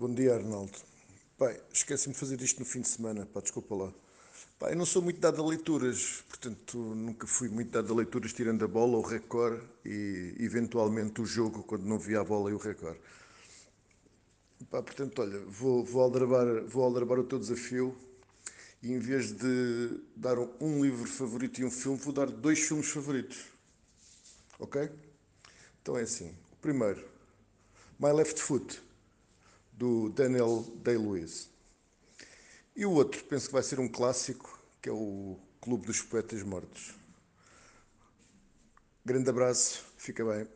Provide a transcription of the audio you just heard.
Bom dia, Arnaldo. Pai, esqueci-me de fazer isto no fim de semana, pá, desculpa lá. Eu não sou muito dado a leituras, portanto, nunca fui muito dado a leituras, tirando a bola, o recorde e, eventualmente, o jogo, quando não via a bola e o recorde. Pá, portanto, olha, vou, vou, aldrabar, vou aldrabar o teu desafio e, em vez de dar um livro favorito e um filme, vou dar dois filmes favoritos. Ok? Então é assim. O primeiro, My Left Foot do Daniel Day-Lewis. E o outro, penso que vai ser um clássico, que é o Clube dos Poetas Mortos. Grande abraço, fica bem.